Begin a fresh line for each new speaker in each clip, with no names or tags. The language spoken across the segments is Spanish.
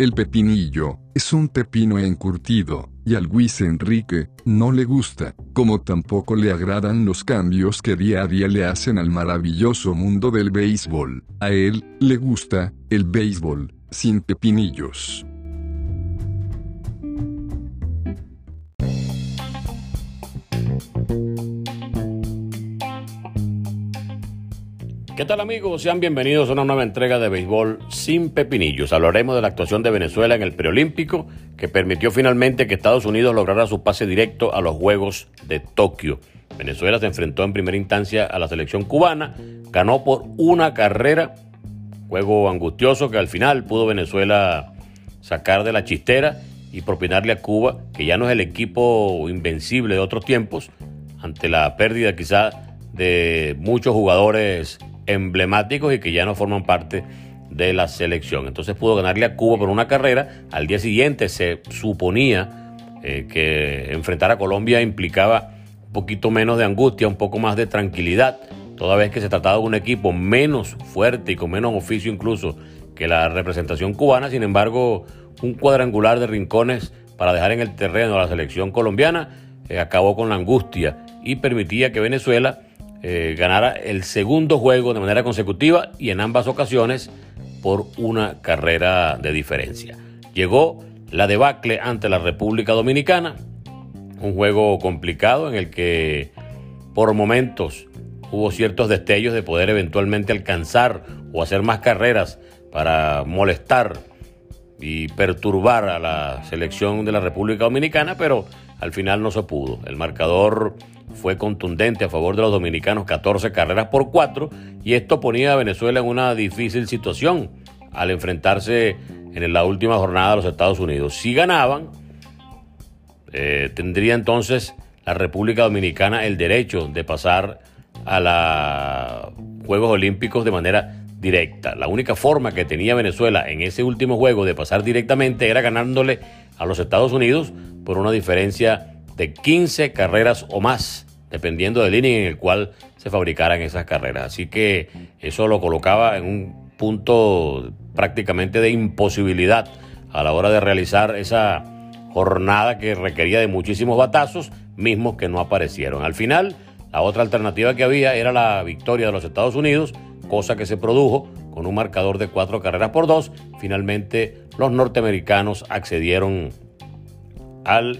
El pepinillo, es un pepino encurtido, y al Luis Enrique, no le gusta, como tampoco le agradan los cambios que día a día le hacen al maravilloso mundo del béisbol. A él, le gusta, el béisbol, sin pepinillos.
¿Qué tal amigos? Sean bienvenidos a una nueva entrega de Béisbol sin pepinillos. Hablaremos de la actuación de Venezuela en el preolímpico que permitió finalmente que Estados Unidos lograra su pase directo a los Juegos de Tokio. Venezuela se enfrentó en primera instancia a la selección cubana, ganó por una carrera, juego angustioso que al final pudo Venezuela sacar de la chistera y propinarle a Cuba, que ya no es el equipo invencible de otros tiempos, ante la pérdida quizá de muchos jugadores emblemáticos y que ya no forman parte de la selección. Entonces pudo ganarle a Cuba por una carrera. Al día siguiente se suponía eh, que enfrentar a Colombia implicaba un poquito menos de angustia, un poco más de tranquilidad, toda vez que se trataba de un equipo menos fuerte y con menos oficio incluso que la representación cubana. Sin embargo, un cuadrangular de rincones para dejar en el terreno a la selección colombiana eh, acabó con la angustia y permitía que Venezuela eh, ganara el segundo juego de manera consecutiva y en ambas ocasiones por una carrera de diferencia. Llegó la debacle ante la República Dominicana, un juego complicado en el que por momentos hubo ciertos destellos de poder eventualmente alcanzar o hacer más carreras para molestar y perturbar a la selección de la República Dominicana, pero al final no se pudo. El marcador fue contundente a favor de los dominicanos, 14 carreras por 4, y esto ponía a Venezuela en una difícil situación al enfrentarse en la última jornada a los Estados Unidos. Si ganaban, eh, tendría entonces la República Dominicana el derecho de pasar a los Juegos Olímpicos de manera directa. La única forma que tenía Venezuela en ese último juego de pasar directamente era ganándole a los Estados Unidos por una diferencia de 15 carreras o más, dependiendo del inning en el cual se fabricaran esas carreras. Así que eso lo colocaba en un punto prácticamente de imposibilidad a la hora de realizar esa jornada que requería de muchísimos batazos, mismos que no aparecieron. Al final, la otra alternativa que había era la victoria de los Estados Unidos, cosa que se produjo con un marcador de cuatro carreras por dos. Finalmente, los norteamericanos accedieron al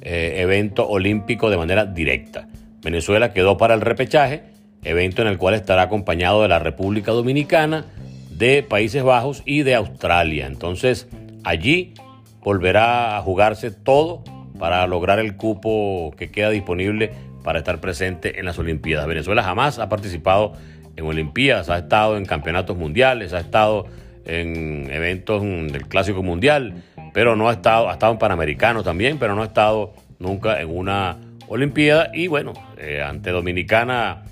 eh, evento olímpico de manera directa. Venezuela quedó para el repechaje, evento en el cual estará acompañado de la República Dominicana, de Países Bajos y de Australia. Entonces, allí volverá a jugarse todo para lograr el cupo que queda disponible para estar presente en las Olimpiadas. Venezuela jamás ha participado en Olimpiadas, ha estado en campeonatos mundiales, ha estado en eventos del Clásico Mundial, pero no ha estado, ha estado en Panamericanos también, pero no ha estado nunca en una Olimpiada. Y bueno, eh, ante Dominicana,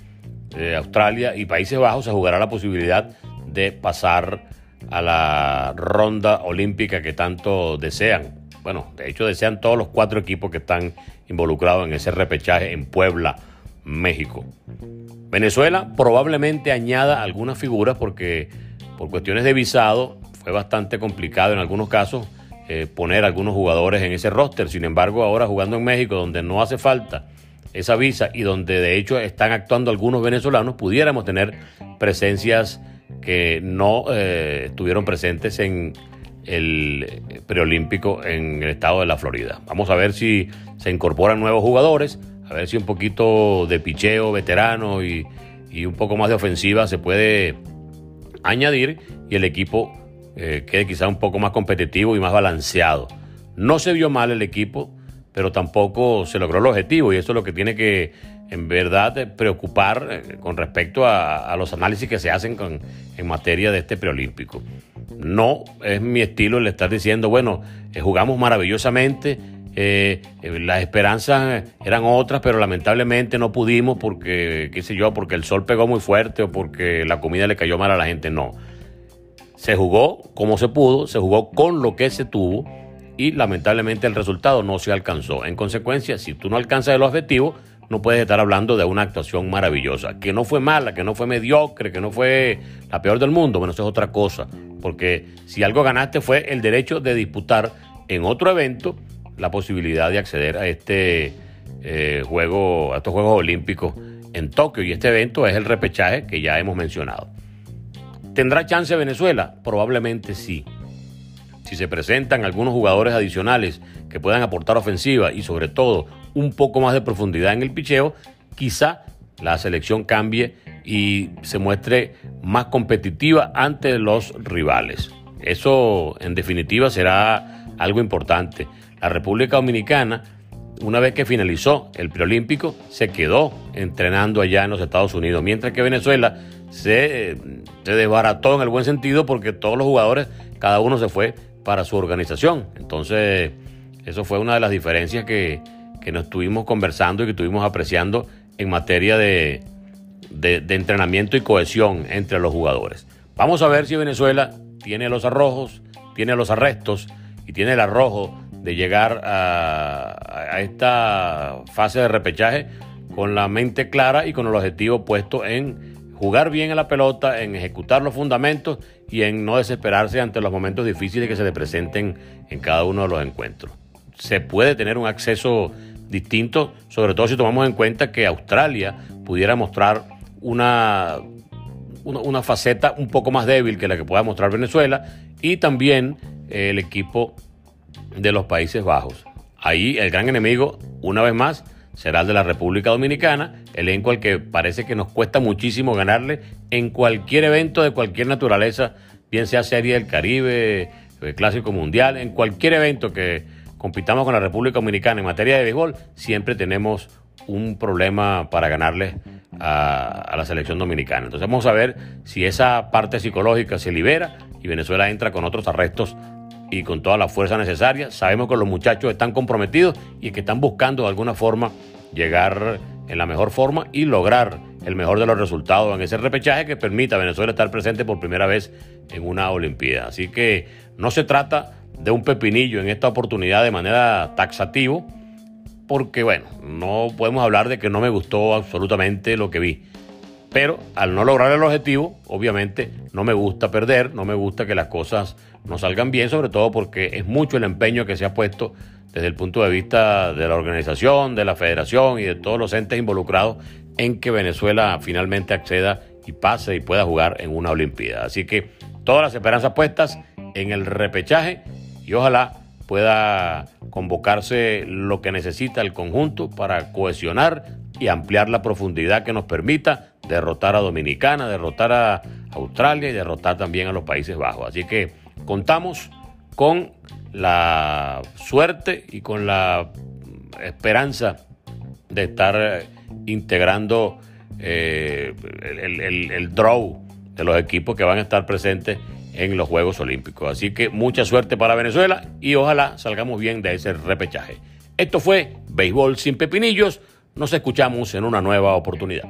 eh, Australia y Países Bajos se jugará la posibilidad de pasar a la ronda olímpica que tanto desean. Bueno, de hecho desean todos los cuatro equipos que están involucrados en ese repechaje en Puebla, México. Venezuela probablemente añada algunas figuras porque por cuestiones de visado fue bastante complicado en algunos casos eh, poner algunos jugadores en ese roster. Sin embargo, ahora jugando en México, donde no hace falta esa visa y donde de hecho están actuando algunos venezolanos, pudiéramos tener presencias que no eh, estuvieron presentes en el preolímpico en el estado de la Florida. Vamos a ver si se incorporan nuevos jugadores, a ver si un poquito de picheo veterano y, y un poco más de ofensiva se puede añadir y el equipo eh, quede quizá un poco más competitivo y más balanceado. No se vio mal el equipo, pero tampoco se logró el objetivo y eso es lo que tiene que en verdad eh, preocupar eh, con respecto a, los análisis que se hacen en materia de este preolímpico. No es mi estilo el estar diciendo, bueno, jugamos maravillosamente, las esperanzas eran otras, pero lamentablemente no pudimos porque, qué sé yo, porque el sol pegó muy fuerte o porque la comida le cayó mal a la gente. No. Se jugó como se pudo, se jugó con lo que se tuvo y lamentablemente el resultado no se alcanzó. En consecuencia, si tú no alcanzas el objetivo, no puedes estar hablando de una actuación maravillosa. Que no fue mala, que no fue mediocre, que no fue la peor del mundo. Bueno, eso es otra cosa. porque si algo ganaste fue el derecho de disputar en otro evento la posibilidad de acceder a este eh, juego, a estos Juegos Olímpicos en Tokio. Y este evento es el repechaje que ya hemos mencionado. ¿Tendrá chance Venezuela? Probablemente sí. Si se presentan algunos jugadores adicionales que puedan aportar ofensiva y sobre todo un poco más de profundidad en el picheo, quizá la selección cambie y se muestre más competitiva ante los rivales. Eso en definitiva será algo importante. La República Dominicana, una vez que finalizó el preolímpico, se quedó entrenando allá en los Estados Unidos, mientras que Venezuela se, desbarató en el buen sentido porque todos los jugadores, cada uno se fue para su organización. Entonces, eso fue una de las diferencias que, que nos estuvimos conversando y que estuvimos apreciando en materia de, de, entrenamiento y cohesión entre los jugadores. Vamos a ver si Venezuela tiene los arrojos, tiene los arrestos y tiene el arrojo de llegar a, esta fase de repechaje con la mente clara y con el objetivo puesto en jugar bien a la pelota, en ejecutar los fundamentos y en no desesperarse ante los momentos difíciles que se le presenten en cada uno de los encuentros. Se puede tener un acceso distinto, sobre todo si tomamos en cuenta que Australia pudiera mostrar una, una, faceta un poco más débil que la que pueda mostrar Venezuela y también el equipo de los Países Bajos. Ahí el gran enemigo, una vez más, será el de la República Dominicana, elenco al que parece que nos cuesta muchísimo ganarle en cualquier evento de cualquier naturaleza, bien sea Serie del Caribe, eh, Clásico Mundial, en cualquier evento que compitamos con la República Dominicana en materia de béisbol, siempre tenemos un problema para ganarle a, la selección dominicana. Entonces vamos a ver si esa parte psicológica se libera y Venezuela entra con otros arrestos y con toda la fuerza necesaria. Sabemos que los muchachos están comprometidos y que están buscando de alguna forma llegar en la mejor forma y lograr el mejor de los resultados en ese repechaje que permita a Venezuela estar presente por primera vez en una Olimpiada. Así que no se trata de un pepinillo en esta oportunidad de manera taxativo, porque bueno, no podemos hablar de que no me gustó absolutamente lo que vi. Pero al no lograr el objetivo, obviamente no me gusta perder, no me gusta que las cosas no salgan bien, sobre todo porque es mucho el empeño que se ha puesto desde el punto de vista de la organización, de la federación y de todos los entes involucrados en que Venezuela finalmente acceda y pase y pueda jugar en una Olimpiada. Así que todas las esperanzas puestas en el repechaje y ojalá pueda convocarse lo que necesita el conjunto para cohesionar y ampliar la profundidad que nos permita derrotar a Dominicana, derrotar a Australia y derrotar también a los Países Bajos. Así que contamos con la suerte y con la esperanza de estar integrando eh, el, el draw de los equipos que van a estar presentes en los Juegos Olímpicos. Así que mucha suerte para Venezuela y ojalá salgamos bien de ese repechaje. Esto fue Béisbol sin Pepinillos. Nos escuchamos en una nueva oportunidad.